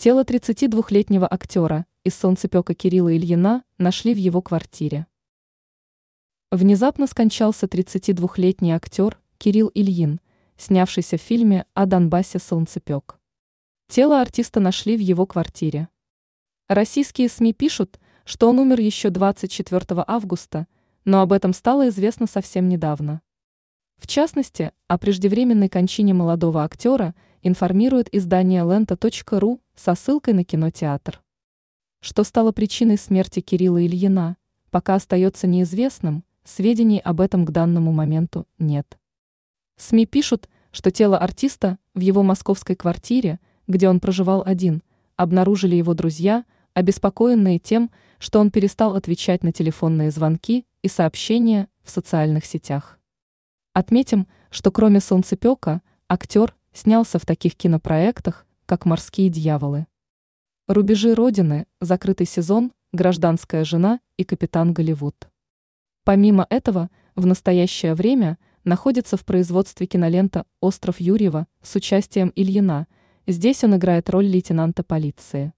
Тело 32-летнего актера из солнцепека Кирилла Ильина нашли в его квартире. Внезапно скончался 32-летний актер Кирилл Ильин, снявшийся в фильме о Донбассе «Солнцепек». Тело артиста нашли в его квартире. Российские СМИ пишут, что он умер еще 24 августа, но об этом стало известно совсем недавно. В частности, о преждевременной кончине молодого актера информирует издание лента.ру со ссылкой на кинотеатр. Что стало причиной смерти Кирилла Ильина, пока остается неизвестным, сведений об этом к данному моменту нет. СМИ пишут, что тело артиста в его московской квартире, где он проживал один, обнаружили его друзья – обеспокоенные тем, что он перестал отвечать на телефонные звонки и сообщения в социальных сетях. Отметим, что кроме «Солнцепека» актер снялся в таких кинопроектах, как «Морские дьяволы». «Рубежи Родины», «Закрытый сезон», «Гражданская жена» и «Капитан Голливуд». Помимо этого, в настоящее время находится в производстве кинолента «Остров Юрьева» с участием Ильина. Здесь он играет роль лейтенанта полиции.